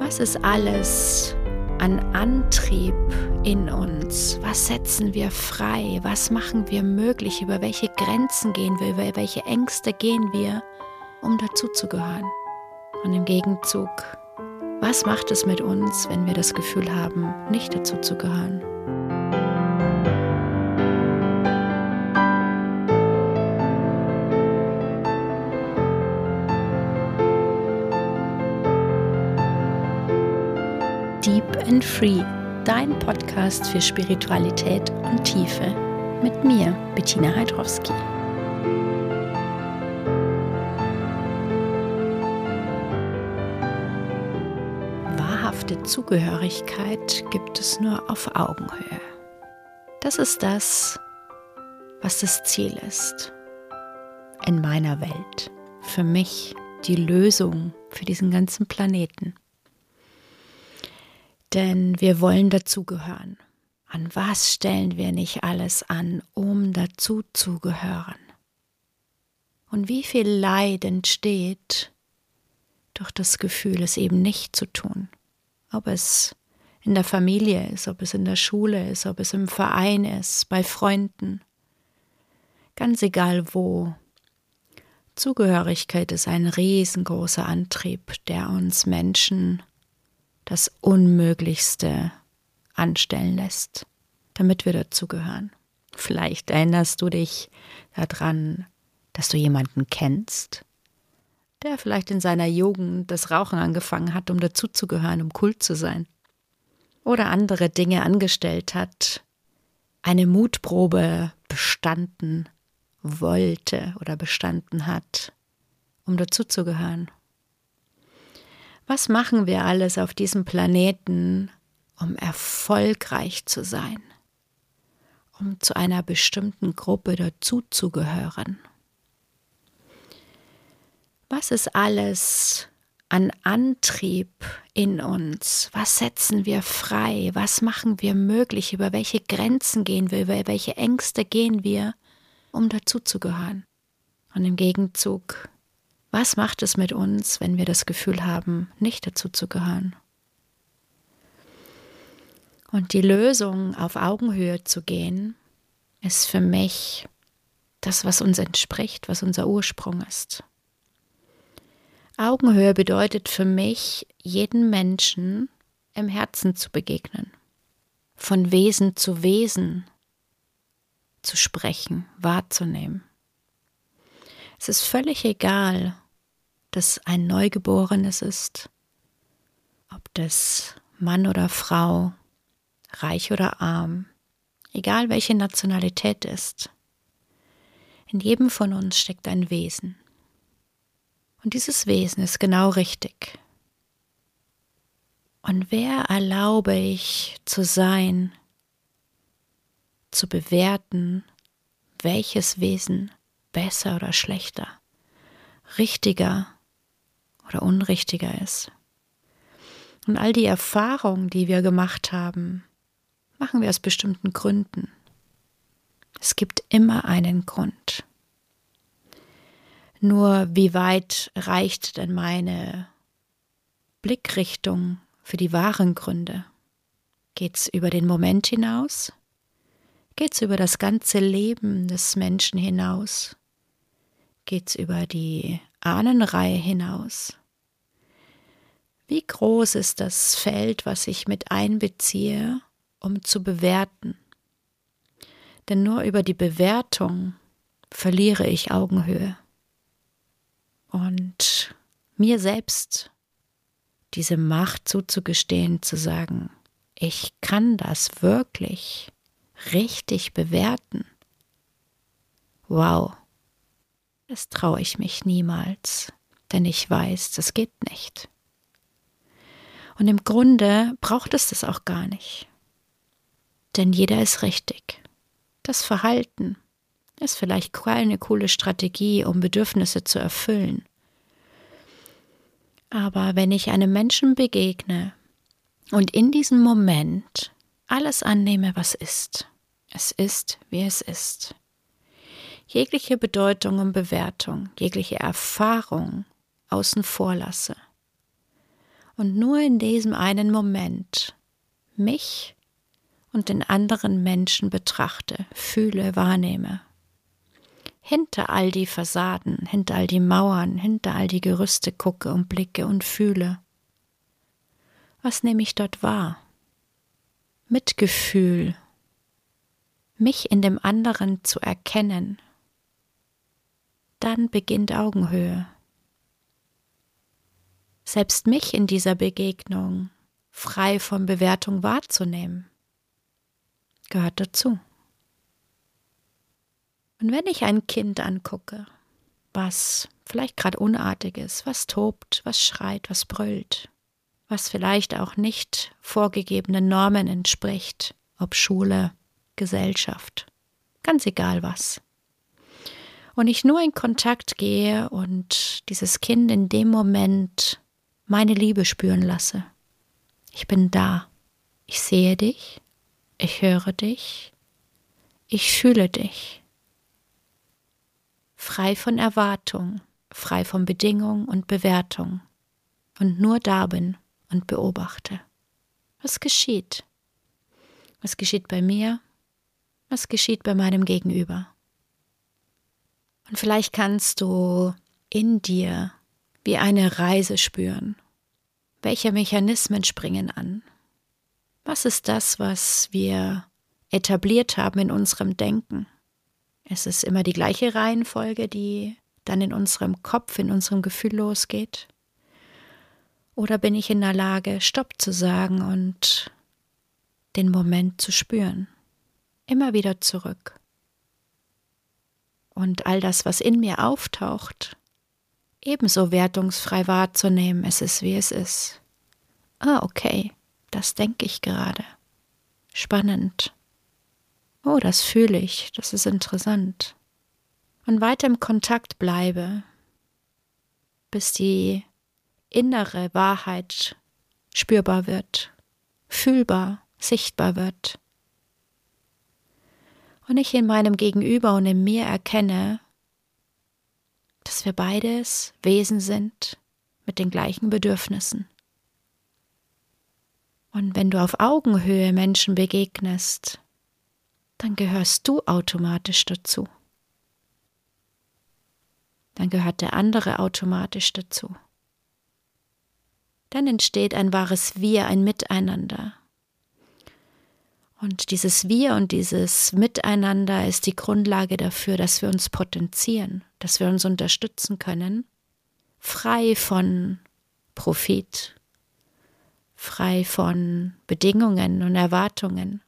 Was ist alles an Antrieb in uns? Was setzen wir frei? Was machen wir möglich? Über welche Grenzen gehen wir? Über welche Ängste gehen wir, um dazuzugehören? Und im Gegenzug, was macht es mit uns, wenn wir das Gefühl haben, nicht dazuzugehören? And Free, dein Podcast für Spiritualität und Tiefe. Mit mir, Bettina Heidrowski. Wahrhafte Zugehörigkeit gibt es nur auf Augenhöhe. Das ist das, was das Ziel ist. In meiner Welt. Für mich die Lösung für diesen ganzen Planeten denn wir wollen dazugehören. An was stellen wir nicht alles an, um dazu zu gehören? Und wie viel Leid entsteht durch das Gefühl, es eben nicht zu tun? Ob es in der Familie ist, ob es in der Schule ist, ob es im Verein ist, bei Freunden. Ganz egal wo. Zugehörigkeit ist ein riesengroßer Antrieb, der uns Menschen das Unmöglichste anstellen lässt, damit wir dazugehören. Vielleicht erinnerst du dich daran, dass du jemanden kennst, der vielleicht in seiner Jugend das Rauchen angefangen hat, um dazuzugehören, um cool zu sein. Oder andere Dinge angestellt hat, eine Mutprobe bestanden wollte oder bestanden hat, um dazuzugehören. Was machen wir alles auf diesem Planeten, um erfolgreich zu sein, um zu einer bestimmten Gruppe dazuzugehören? Was ist alles an Antrieb in uns? Was setzen wir frei? Was machen wir möglich? Über welche Grenzen gehen wir? Über welche Ängste gehen wir, um dazuzugehören? Und im Gegenzug was macht es mit uns, wenn wir das Gefühl haben, nicht dazu zu gehören? Und die Lösung, auf Augenhöhe zu gehen, ist für mich das, was uns entspricht, was unser Ursprung ist. Augenhöhe bedeutet für mich, jeden Menschen im Herzen zu begegnen, von Wesen zu Wesen zu sprechen, wahrzunehmen. Es ist völlig egal, dass ein Neugeborenes ist, ob das Mann oder Frau, reich oder arm, egal welche Nationalität ist. In jedem von uns steckt ein Wesen. Und dieses Wesen ist genau richtig. Und wer erlaube ich zu sein, zu bewerten, welches Wesen besser oder schlechter, richtiger oder unrichtiger ist. Und all die Erfahrungen, die wir gemacht haben, machen wir aus bestimmten Gründen. Es gibt immer einen Grund. Nur wie weit reicht denn meine Blickrichtung für die wahren Gründe? Geht's über den Moment hinaus? Geht's über das ganze Leben des Menschen hinaus? Geht's über die Ahnenreihe hinaus. Wie groß ist das Feld, was ich mit einbeziehe, um zu bewerten? Denn nur über die Bewertung verliere ich Augenhöhe. Und mir selbst diese Macht zuzugestehen, zu sagen, ich kann das wirklich richtig bewerten. Wow, das traue ich mich niemals, denn ich weiß, das geht nicht. Und im Grunde braucht es das auch gar nicht. Denn jeder ist richtig. Das Verhalten ist vielleicht keine coole Strategie, um Bedürfnisse zu erfüllen. Aber wenn ich einem Menschen begegne und in diesem Moment alles annehme, was ist, es ist, wie es ist, jegliche Bedeutung und Bewertung, jegliche Erfahrung außen vor lasse und nur in diesem einen Moment mich und den anderen Menschen betrachte, fühle, wahrnehme. Hinter all die Fassaden, hinter all die Mauern, hinter all die Gerüste gucke und blicke und fühle. Was nehme ich dort wahr? Mitgefühl, mich in dem anderen zu erkennen. Dann beginnt Augenhöhe. Selbst mich in dieser Begegnung frei von Bewertung wahrzunehmen gehört dazu. Und wenn ich ein Kind angucke, was vielleicht gerade unartig ist, was tobt, was schreit, was brüllt, was vielleicht auch nicht vorgegebenen Normen entspricht, ob Schule, Gesellschaft, ganz egal was. Und ich nur in Kontakt gehe und dieses Kind in dem Moment meine Liebe spüren lasse. Ich bin da. Ich sehe dich, ich höre dich, ich fühle dich. Frei von Erwartung, frei von Bedingung und Bewertung und nur da bin und beobachte. Was geschieht? Was geschieht bei mir? Was geschieht bei meinem Gegenüber? Und vielleicht kannst du in dir wie eine Reise spüren. Welche Mechanismen springen an? Was ist das, was wir etabliert haben in unserem Denken? Es ist immer die gleiche Reihenfolge, die dann in unserem Kopf, in unserem Gefühl losgeht? Oder bin ich in der Lage, Stopp zu sagen und den Moment zu spüren? Immer wieder zurück. Und all das, was in mir auftaucht, ebenso wertungsfrei wahrzunehmen, es ist wie es ist. Ah, okay. Das denke ich gerade. Spannend. Oh, das fühle ich, das ist interessant. Und weiter im Kontakt bleibe, bis die innere Wahrheit spürbar wird, fühlbar, sichtbar wird. Und ich in meinem Gegenüber und in mir erkenne, dass wir beides Wesen sind mit den gleichen Bedürfnissen. Und wenn du auf Augenhöhe Menschen begegnest, dann gehörst du automatisch dazu. Dann gehört der andere automatisch dazu. Dann entsteht ein wahres Wir, ein Miteinander. Und dieses Wir und dieses Miteinander ist die Grundlage dafür, dass wir uns potenzieren, dass wir uns unterstützen können, frei von Profit, frei von Bedingungen und Erwartungen,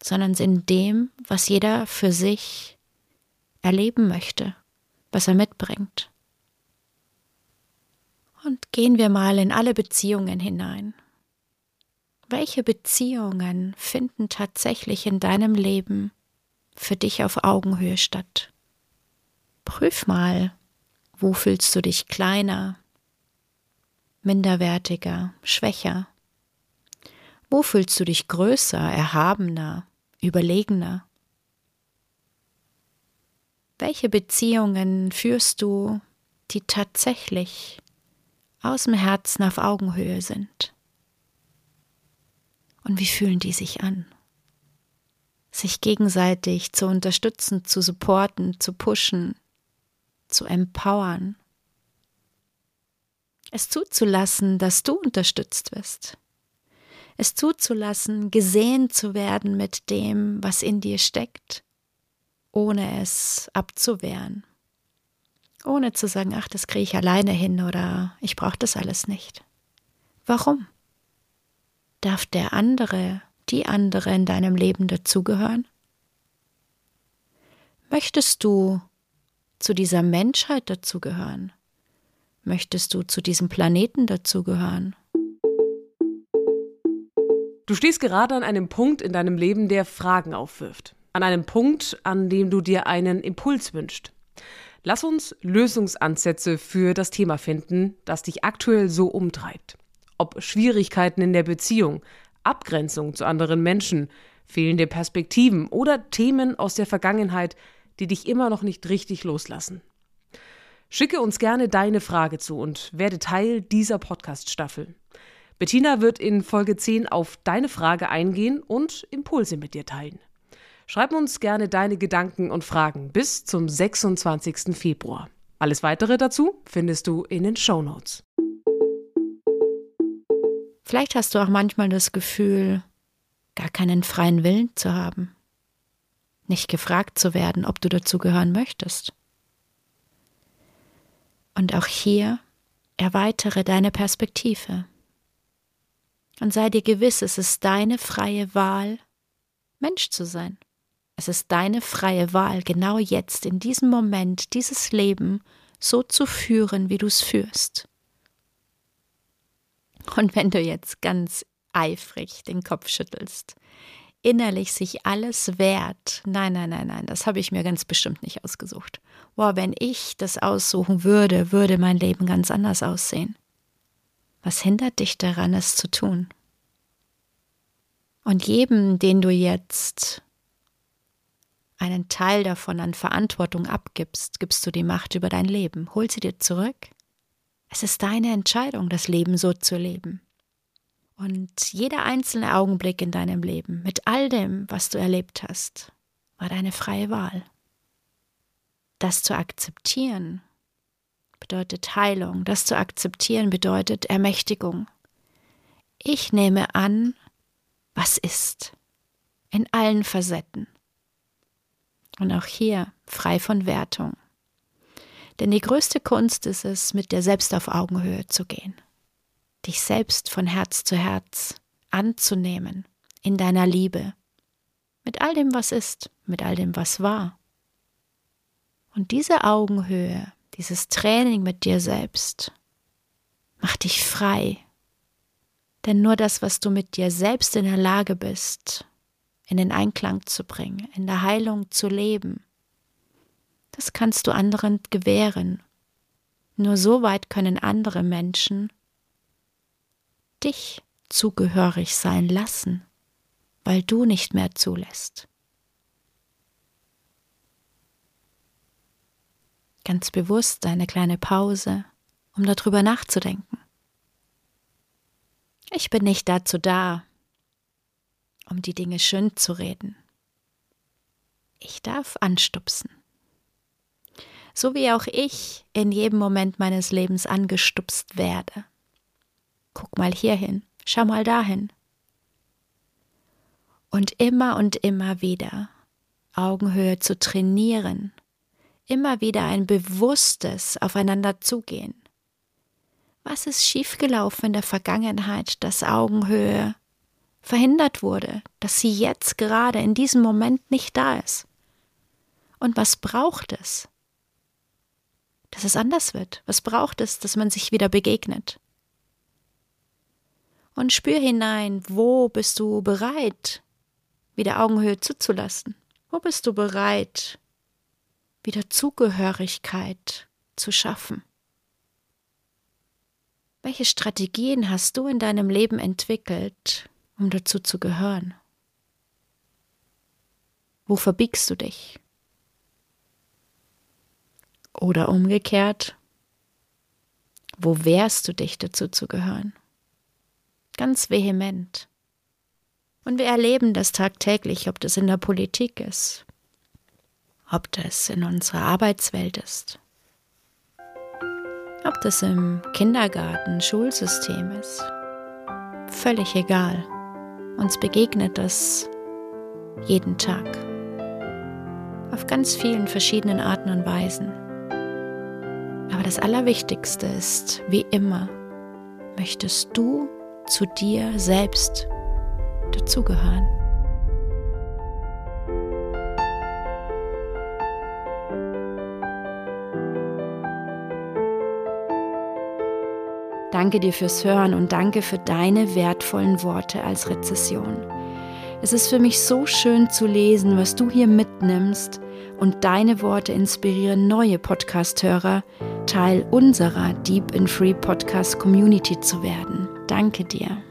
sondern in dem, was jeder für sich erleben möchte, was er mitbringt. Und gehen wir mal in alle Beziehungen hinein. Welche Beziehungen finden tatsächlich in deinem Leben für dich auf Augenhöhe statt? Prüf mal, wo fühlst du dich kleiner, minderwertiger, schwächer? Wo fühlst du dich größer, erhabener, überlegener? Welche Beziehungen führst du, die tatsächlich aus dem Herzen auf Augenhöhe sind? Und wie fühlen die sich an? Sich gegenseitig zu unterstützen, zu supporten, zu pushen, zu empowern, es zuzulassen, dass du unterstützt wirst. Es zuzulassen, gesehen zu werden mit dem, was in dir steckt, ohne es abzuwehren. Ohne zu sagen, ach, das kriege ich alleine hin oder ich brauche das alles nicht. Warum? Darf der andere, die andere in deinem Leben dazugehören? Möchtest du zu dieser Menschheit dazugehören? Möchtest du zu diesem Planeten dazugehören? Du stehst gerade an einem Punkt in deinem Leben, der Fragen aufwirft. An einem Punkt, an dem du dir einen Impuls wünschst. Lass uns Lösungsansätze für das Thema finden, das dich aktuell so umtreibt. Ob Schwierigkeiten in der Beziehung, Abgrenzung zu anderen Menschen, fehlende Perspektiven oder Themen aus der Vergangenheit, die dich immer noch nicht richtig loslassen. Schicke uns gerne deine Frage zu und werde Teil dieser Podcast-Staffel. Bettina wird in Folge 10 auf deine Frage eingehen und Impulse mit dir teilen. Schreib uns gerne deine Gedanken und Fragen bis zum 26. Februar. Alles weitere dazu findest du in den Show Notes. Vielleicht hast du auch manchmal das Gefühl, gar keinen freien Willen zu haben, nicht gefragt zu werden, ob du dazu gehören möchtest. Und auch hier erweitere deine Perspektive und sei dir gewiss, es ist deine freie Wahl, Mensch zu sein. Es ist deine freie Wahl, genau jetzt, in diesem Moment, dieses Leben so zu führen, wie du es führst. Und wenn du jetzt ganz eifrig den Kopf schüttelst, innerlich sich alles wehrt, nein, nein, nein, nein, das habe ich mir ganz bestimmt nicht ausgesucht. Boah, wenn ich das aussuchen würde, würde mein Leben ganz anders aussehen. Was hindert dich daran, es zu tun? Und jedem, den du jetzt einen Teil davon an Verantwortung abgibst, gibst du die Macht über dein Leben. Hol sie dir zurück. Es ist deine Entscheidung, das Leben so zu leben. Und jeder einzelne Augenblick in deinem Leben, mit all dem, was du erlebt hast, war deine freie Wahl. Das zu akzeptieren bedeutet Heilung, das zu akzeptieren bedeutet Ermächtigung. Ich nehme an, was ist, in allen Facetten. Und auch hier frei von Wertung. Denn die größte Kunst ist es, mit dir selbst auf Augenhöhe zu gehen. Dich selbst von Herz zu Herz anzunehmen, in deiner Liebe, mit all dem, was ist, mit all dem, was war. Und diese Augenhöhe, dieses Training mit dir selbst, macht dich frei. Denn nur das, was du mit dir selbst in der Lage bist, in den Einklang zu bringen, in der Heilung zu leben, das kannst du anderen gewähren. Nur so weit können andere Menschen dich zugehörig sein lassen, weil du nicht mehr zulässt. Ganz bewusst eine kleine Pause, um darüber nachzudenken. Ich bin nicht dazu da, um die Dinge schön zu reden. Ich darf anstupsen. So wie auch ich in jedem Moment meines Lebens angestupst werde. Guck mal hierhin, schau mal dahin. Und immer und immer wieder Augenhöhe zu trainieren, immer wieder ein bewusstes Aufeinander zugehen. Was ist schiefgelaufen in der Vergangenheit, dass Augenhöhe verhindert wurde, dass sie jetzt gerade in diesem Moment nicht da ist? Und was braucht es? Dass es anders wird. Was braucht es, dass man sich wieder begegnet? Und spür hinein, wo bist du bereit, wieder Augenhöhe zuzulassen? Wo bist du bereit, wieder Zugehörigkeit zu schaffen? Welche Strategien hast du in deinem Leben entwickelt, um dazu zu gehören? Wo verbiegst du dich? Oder umgekehrt, wo wehrst du dich dazu zu gehören? Ganz vehement. Und wir erleben das tagtäglich, ob das in der Politik ist, ob das in unserer Arbeitswelt ist, ob das im Kindergarten, Schulsystem ist. Völlig egal. Uns begegnet das jeden Tag. Auf ganz vielen verschiedenen Arten und Weisen. Aber das Allerwichtigste ist, wie immer, möchtest du zu dir selbst dazugehören. Danke dir fürs Hören und danke für deine wertvollen Worte als Rezession. Es ist für mich so schön zu lesen, was du hier mitnimmst und deine Worte inspirieren neue Podcast-Hörer, Teil unserer Deep in Free Podcast Community zu werden. Danke dir.